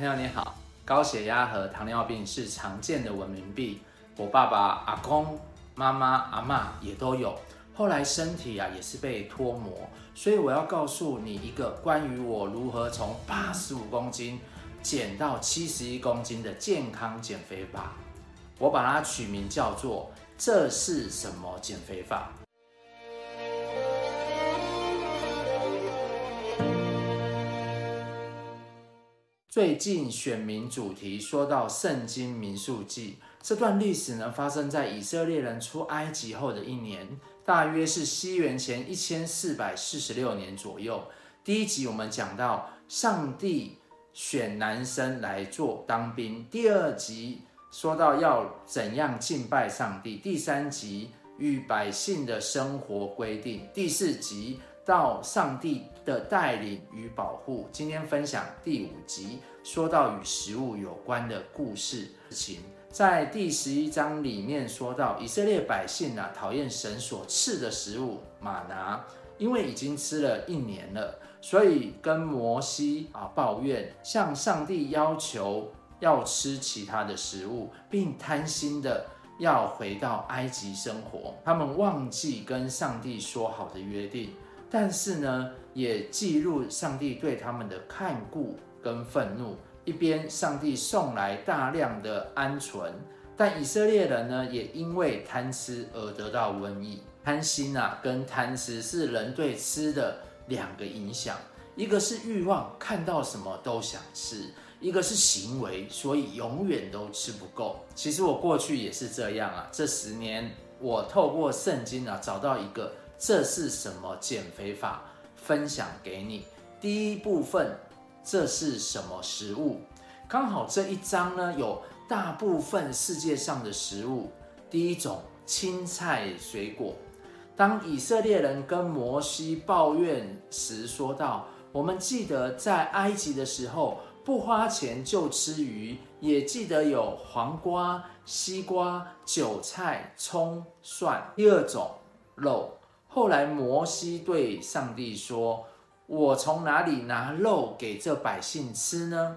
朋友你好，高血压和糖尿病是常见的文明病，我爸爸、阿公、妈妈、阿嬷也都有。后来身体啊也是被脱模，所以我要告诉你一个关于我如何从八十五公斤减到七十一公斤的健康减肥法。我把它取名叫做“这是什么减肥法”。最近选民主题说到《圣经民数记》这段历史呢，发生在以色列人出埃及后的一年，大约是西元前一千四百四十六年左右。第一集我们讲到上帝选男生来做当兵，第二集说到要怎样敬拜上帝，第三集与百姓的生活规定，第四集。到上帝的带领与保护。今天分享第五集，说到与食物有关的故事情。在第十一章里面说到，以色列百姓啊讨厌神所赐的食物吗哪，因为已经吃了一年了，所以跟摩西啊抱怨，向上帝要求要吃其他的食物，并贪心的要回到埃及生活。他们忘记跟上帝说好的约定。但是呢，也记录上帝对他们的看顾跟愤怒。一边，上帝送来大量的鹌鹑，但以色列人呢，也因为贪吃而得到瘟疫。贪心啊，跟贪吃是人对吃的两个影响，一个是欲望，看到什么都想吃；一个是行为，所以永远都吃不够。其实我过去也是这样啊。这十年，我透过圣经啊，找到一个。这是什么减肥法？分享给你。第一部分，这是什么食物？刚好这一章呢，有大部分世界上的食物。第一种，青菜水果。当以色列人跟摩西抱怨时，说道：“我们记得在埃及的时候，不花钱就吃鱼，也记得有黄瓜、西瓜、韭菜、葱、蒜。”第二种，肉。后来摩西对上帝说：“我从哪里拿肉给这百姓吃呢？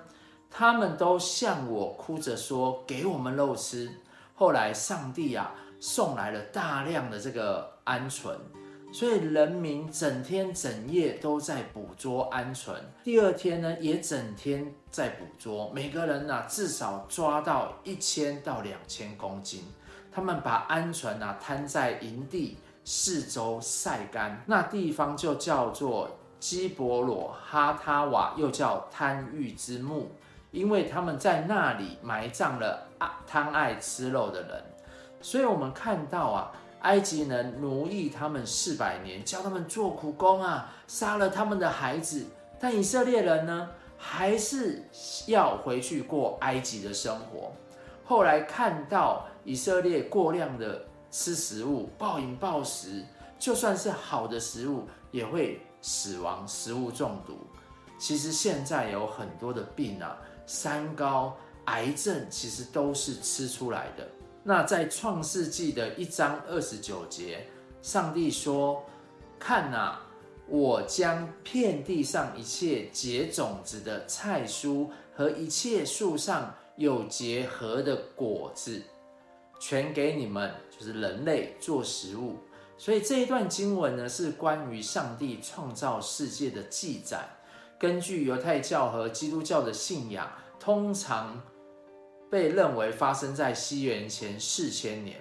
他们都向我哭着说：‘给我们肉吃。’后来上帝啊送来了大量的这个鹌鹑，所以人民整天整夜都在捕捉鹌鹑。第二天呢，也整天在捕捉，每个人呢至少抓到一千到两千公斤。他们把鹌鹑啊摊在营地。”四周晒干，那地方就叫做基伯罗哈他瓦，又叫贪欲之墓，因为他们在那里埋葬了啊贪爱吃肉的人。所以，我们看到啊，埃及人奴役他们四百年，教他们做苦工啊，杀了他们的孩子。但以色列人呢，还是要回去过埃及的生活。后来看到以色列过量的。吃食物暴饮暴食，就算是好的食物也会死亡，食物中毒。其实现在有很多的病啊，三高、癌症，其实都是吃出来的。那在创世纪的一章二十九节，上帝说：“看啊，我将遍地上一切结种子的菜蔬和一切树上有结核的果子。”全给你们，就是人类做食物。所以这一段经文呢，是关于上帝创造世界的记载。根据犹太教和基督教的信仰，通常被认为发生在西元前四千年。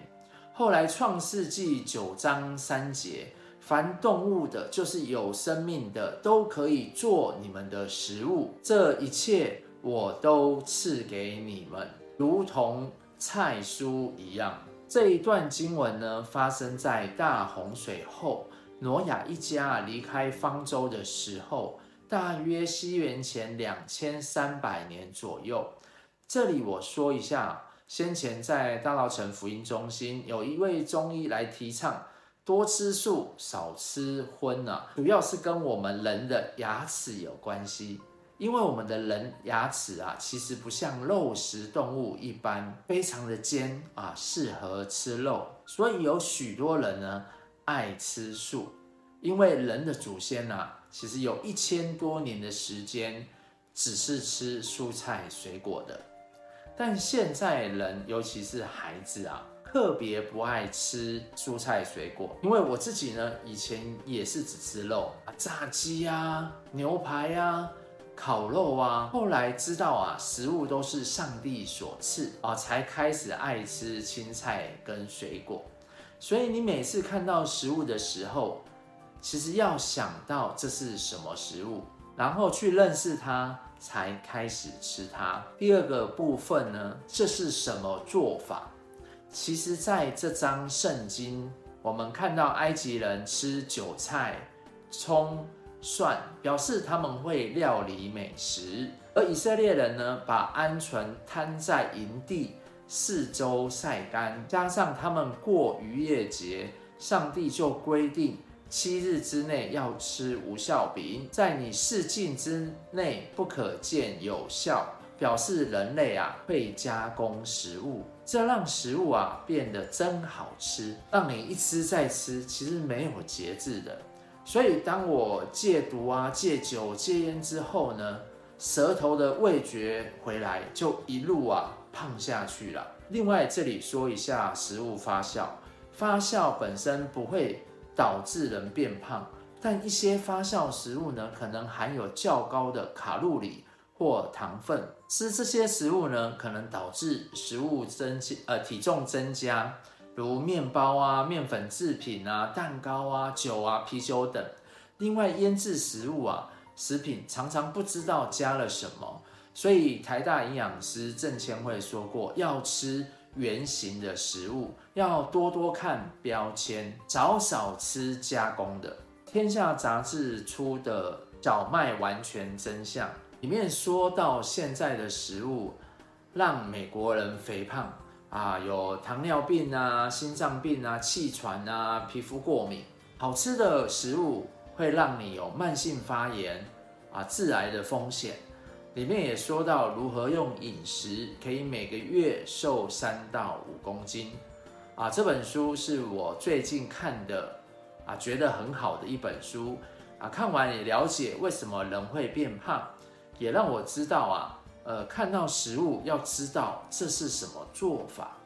后来创世纪九章三节，凡动物的，就是有生命的，都可以做你们的食物。这一切我都赐给你们，如同。菜蔬一样，这一段经文呢，发生在大洪水后，挪亚一家离开方舟的时候，大约西元前两千三百年左右。这里我说一下，先前在大稻城福音中心，有一位中医来提倡多吃素，少吃荤呢，主要是跟我们人的牙齿有关系。因为我们的人牙齿啊，其实不像肉食动物一般非常的尖啊，适合吃肉，所以有许多人呢爱吃素。因为人的祖先啊，其实有一千多年的时间只是吃蔬菜水果的。但现在人，尤其是孩子啊，特别不爱吃蔬菜水果。因为我自己呢，以前也是只吃肉啊，炸鸡啊、牛排啊、烤肉啊。后来知道啊，食物都是上帝所赐啊，才开始爱吃青菜跟水果。所以你每次看到食物的时候，其实要想到这是什么食物，然后去认识它。才开始吃它。第二个部分呢，这是什么做法？其实，在这章圣经，我们看到埃及人吃韭菜、葱、蒜，表示他们会料理美食；而以色列人呢，把鹌鹑摊在营地四周晒干，加上他们过逾越节，上帝就规定。七日之内要吃无酵饼，在你四境之内不可见有酵，表示人类啊会加工食物，这让食物啊变得真好吃，让你一吃再吃，其实没有节制的。所以当我戒毒啊、戒酒、戒烟之后呢，舌头的味觉回来，就一路啊胖下去了。另外这里说一下食物发酵，发酵本身不会。导致人变胖，但一些发酵食物呢，可能含有较高的卡路里或糖分。吃这些食物呢，可能导致食物增，呃，体重增加，如面包啊、面粉制品啊、蛋糕啊、酒啊、啤酒等。另外，腌制食物啊、食品常常不知道加了什么，所以台大营养师郑千惠说过，要吃。原型的食物要多多看标签，少少吃加工的。天下杂志出的《小麦完全真相》里面说到，现在的食物让美国人肥胖啊，有糖尿病啊、心脏病啊、气喘啊、皮肤过敏。好吃的食物会让你有慢性发炎啊、致癌的风险。里面也说到如何用饮食可以每个月瘦三到五公斤啊，这本书是我最近看的啊，觉得很好的一本书啊，看完也了解为什么人会变胖，也让我知道啊，呃，看到食物要知道这是什么做法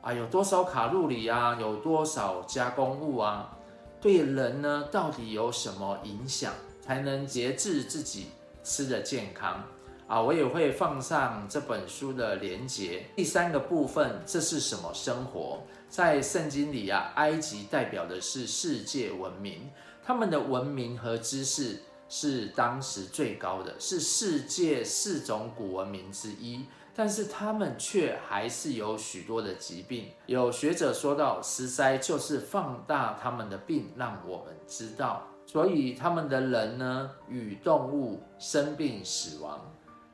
啊，有多少卡路里啊，有多少加工物啊，对人呢到底有什么影响，才能节制自己吃的健康啊，我也会放上这本书的连结。第三个部分，这是什么生活？在圣经里啊，埃及代表的是世界文明，他们的文明和知识是当时最高的，是世界四种古文明之一。但是他们却还是有许多的疾病。有学者说到，食塞就是放大他们的病，让我们知道。所以他们的人呢，与动物生病死亡。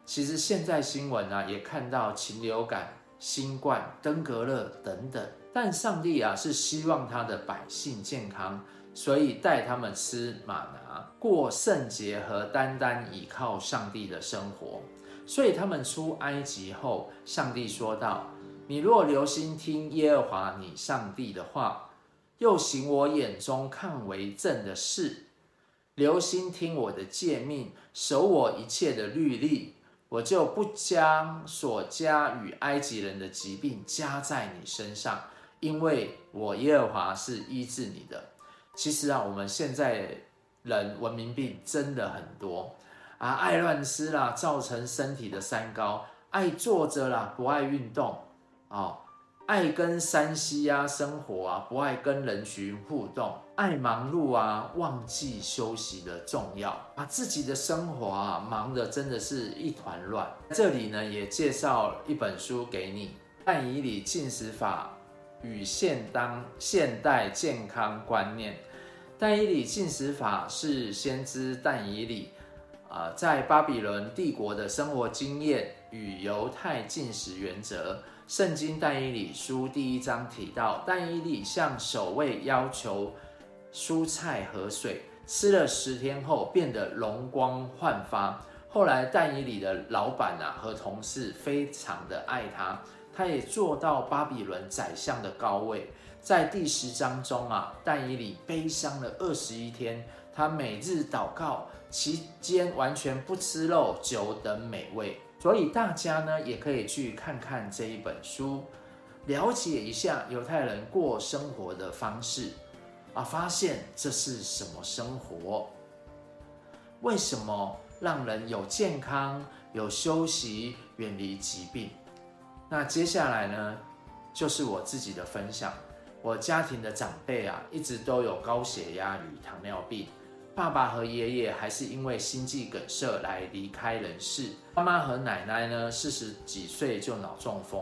其实现在新闻啊，也看到禽流感、新冠、登革热等等。但上帝啊，是希望他的百姓健康，所以带他们吃马拿，过圣洁和单单倚靠上帝的生活。所以他们出埃及后，上帝说道：“你若留心听耶和华你上帝的话。”又行我眼中看为正的事，留心听我的诫命，守我一切的律例，我就不将所加与埃及人的疾病加在你身上，因为我耶和华是医治你的。其实啊，我们现在人文明病真的很多啊，爱乱吃啦，造成身体的三高；爱坐着啦，不爱运动啊。爱跟山西啊生活啊，不爱跟人群互动，爱忙碌啊，忘记休息的重要，把自己的生活啊忙得真的是一团乱。这里呢也介绍一本书给你，《但以理进食法与现当现代健康观念》。但以理进食法是先知但以理啊在巴比伦帝国的生活经验与犹太进食原则。圣经但以理书第一章提到，但以理向守卫要求蔬菜和水，吃了十天后变得容光焕发。后来但以理的老板啊和同事非常的爱他，他也做到巴比伦宰相的高位。在第十章中啊，但以理悲伤了二十一天，他每日祷告，期间完全不吃肉久等美味。所以大家呢也可以去看看这一本书，了解一下犹太人过生活的方式啊，发现这是什么生活？为什么让人有健康、有休息、远离疾病？那接下来呢，就是我自己的分享。我家庭的长辈啊，一直都有高血压与糖尿病。爸爸和爷爷还是因为心肌梗塞来离开人世。妈妈和奶奶呢，四十几岁就脑中风，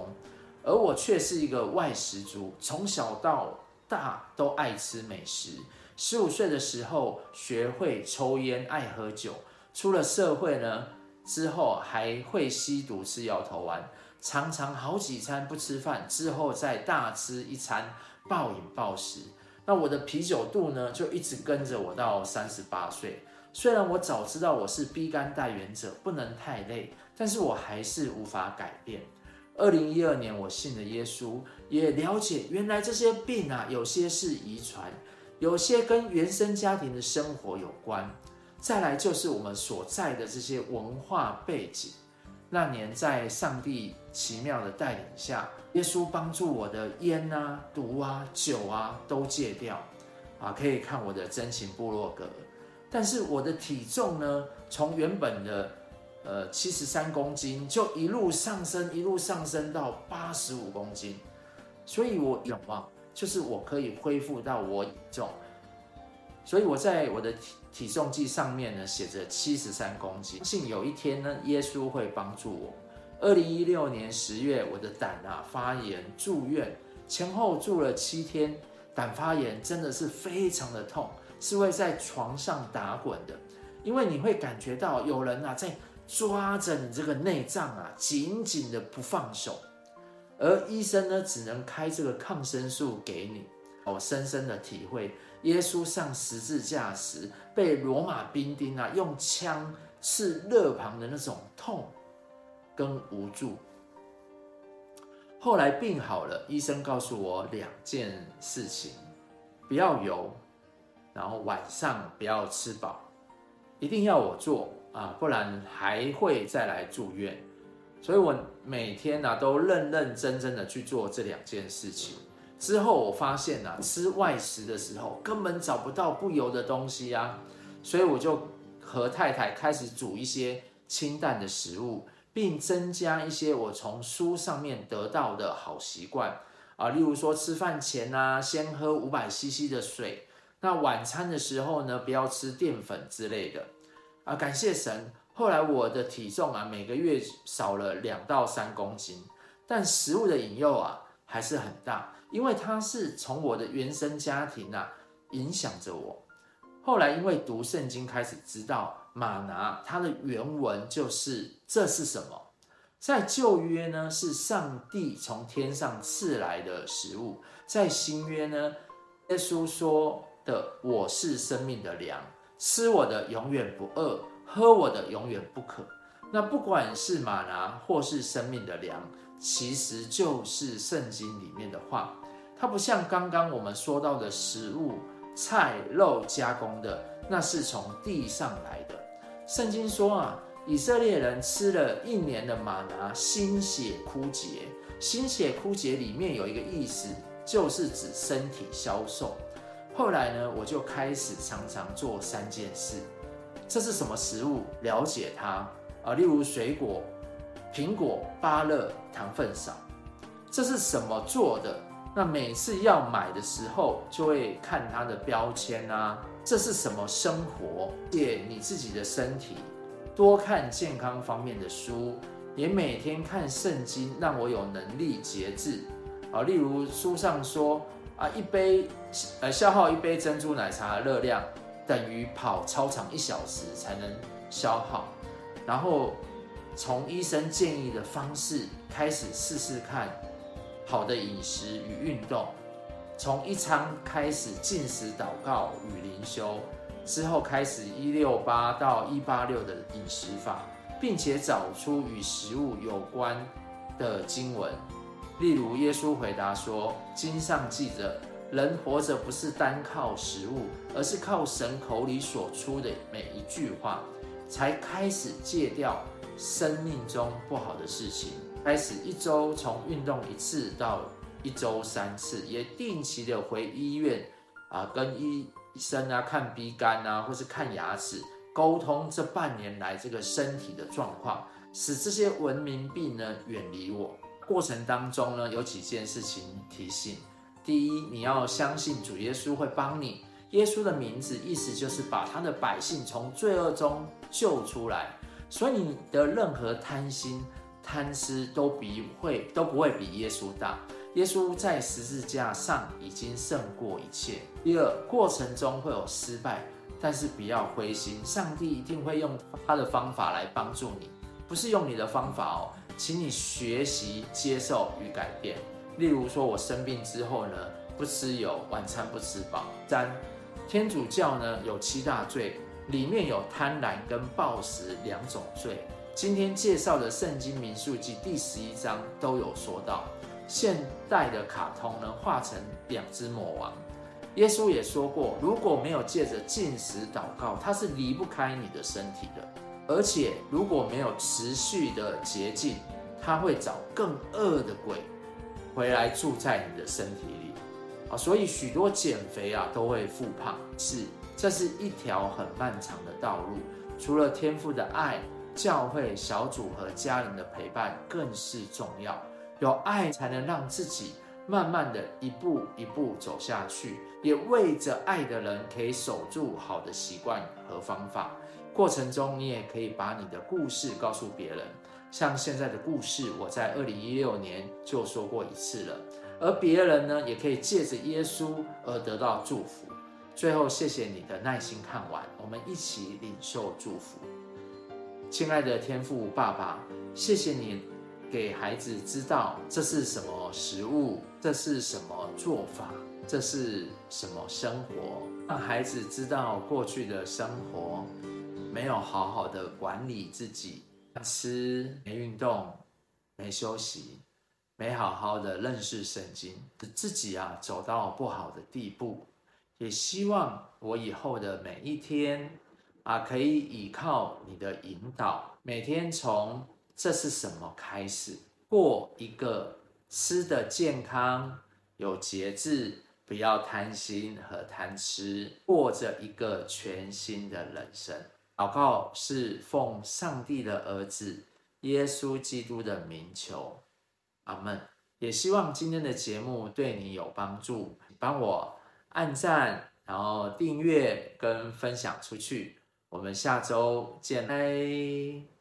而我却是一个外食族，从小到大都爱吃美食。十五岁的时候学会抽烟，爱喝酒。出了社会呢之后，还会吸毒，吃摇头丸，常常好几餐不吃饭，之后再大吃一餐，暴饮暴食。那我的啤酒肚呢，就一直跟着我到三十八岁。虽然我早知道我是 B 肝带原者，不能太累，但是我还是无法改变。二零一二年，我信了耶稣，也了解原来这些病啊，有些是遗传，有些跟原生家庭的生活有关。再来就是我们所在的这些文化背景。那年在上帝奇妙的带领下，耶稣帮助我的烟啊、毒啊、酒啊都戒掉，啊，可以看我的真情部落格。但是我的体重呢，从原本的呃七十三公斤，就一路上升，一路上升到八十五公斤。所以我愿望就是我可以恢复到我体重。所以我在我的体重计上面呢，写着七十三公斤。相信有一天呢，耶稣会帮助我。二零一六年十月，我的胆啊发炎住院，前后住了七天。胆发炎真的是非常的痛，是会在床上打滚的，因为你会感觉到有人啊在抓着你这个内脏啊，紧紧的不放手。而医生呢，只能开这个抗生素给你。我深深的体会。耶稣上十字架时，被罗马兵丁啊用枪刺肋旁的那种痛跟无助。后来病好了，医生告诉我两件事情：不要油，然后晚上不要吃饱，一定要我做啊，不然还会再来住院。所以我每天啊都认认真真的去做这两件事情。之后我发现啊，吃外食的时候根本找不到不油的东西啊，所以我就和太太开始煮一些清淡的食物，并增加一些我从书上面得到的好习惯啊，例如说吃饭前啊，先喝五百 CC 的水，那晚餐的时候呢，不要吃淀粉之类的啊。感谢神，后来我的体重啊，每个月少了两到三公斤，但食物的引诱啊，还是很大。因为它是从我的原生家庭啊影响着我，后来因为读圣经开始知道马拿，它的原文就是这是什么？在旧约呢是上帝从天上赐来的食物，在新约呢，耶稣说的我是生命的粮，吃我的永远不饿，喝我的永远不渴。那不管是马拿或是生命的粮，其实就是圣经里面的话。它不像刚刚我们说到的食物、菜、肉加工的，那是从地上来的。圣经说啊，以色列人吃了一年的吗哪，心血枯竭。心血枯竭里面有一个意思，就是指身体消瘦。后来呢，我就开始常常做三件事。这是什么食物？了解它啊，例如水果、苹果、芭乐，糖分少。这是什么做的？那每次要买的时候，就会看它的标签啊，这是什么生活？借你自己的身体，多看健康方面的书，也每天看圣经，让我有能力节制啊。例如书上说啊，一杯呃消耗一杯珍珠奶茶的热量，等于跑操场一小时才能消耗。然后从医生建议的方式开始试试看。好的饮食与运动，从一餐开始禁食祷告与灵修，之后开始一六八到一八六的饮食法，并且找出与食物有关的经文，例如耶稣回答说：“经上记着，人活着不是单靠食物，而是靠神口里所出的每一句话，才开始戒掉生命中不好的事情。开始一周从运动一次到一周三次，也定期的回医院啊，跟医生啊看鼻肝啊，或是看牙齿，沟通这半年来这个身体的状况，使这些文明病呢远离我。过程当中呢，有几件事情提醒。第一，你要相信主耶稣会帮你。耶稣的名字意思就是把他的百姓从罪恶中救出来。所以你的任何贪心、贪吃都比会都不会比耶稣大。耶稣在十字架上已经胜过一切。第二，过程中会有失败，但是不要灰心，上帝一定会用他的方法来帮助你，不是用你的方法哦，请你学习接受与改变。例如说，我生病之后呢，不吃油，晚餐不吃饱。三，天主教呢有七大罪，里面有贪婪跟暴食两种罪。今天介绍的《圣经民数记》第十一章都有说到。现代的卡通呢，画成两只魔王。耶稣也说过，如果没有借着禁食祷告，他是离不开你的身体的。而且如果没有持续的洁净，他会找更恶的鬼。回来住在你的身体里啊，所以许多减肥啊都会复胖，是，这是一条很漫长的道路。除了天赋的爱，教会小组和家人的陪伴更是重要。有爱才能让自己慢慢的一步一步走下去，也为着爱的人可以守住好的习惯和方法。过程中，你也可以把你的故事告诉别人。像现在的故事，我在二零一六年就说过一次了，而别人呢，也可以借着耶稣而得到祝福。最后，谢谢你的耐心看完，我们一起领受祝福。亲爱的天父爸爸，谢谢你给孩子知道这是什么食物，这是什么做法，这是什么生活，让孩子知道过去的生活没有好好的管理自己。吃没运动，没休息，没好好的认识圣经，自己啊走到不好的地步。也希望我以后的每一天啊，可以依靠你的引导，每天从这是什么开始，过一个吃的健康、有节制，不要贪心和贪吃，过着一个全新的人生。祷告是奉上帝的儿子耶稣基督的名求，阿门。也希望今天的节目对你有帮助，帮我按赞，然后订阅跟分享出去。我们下周见，拜。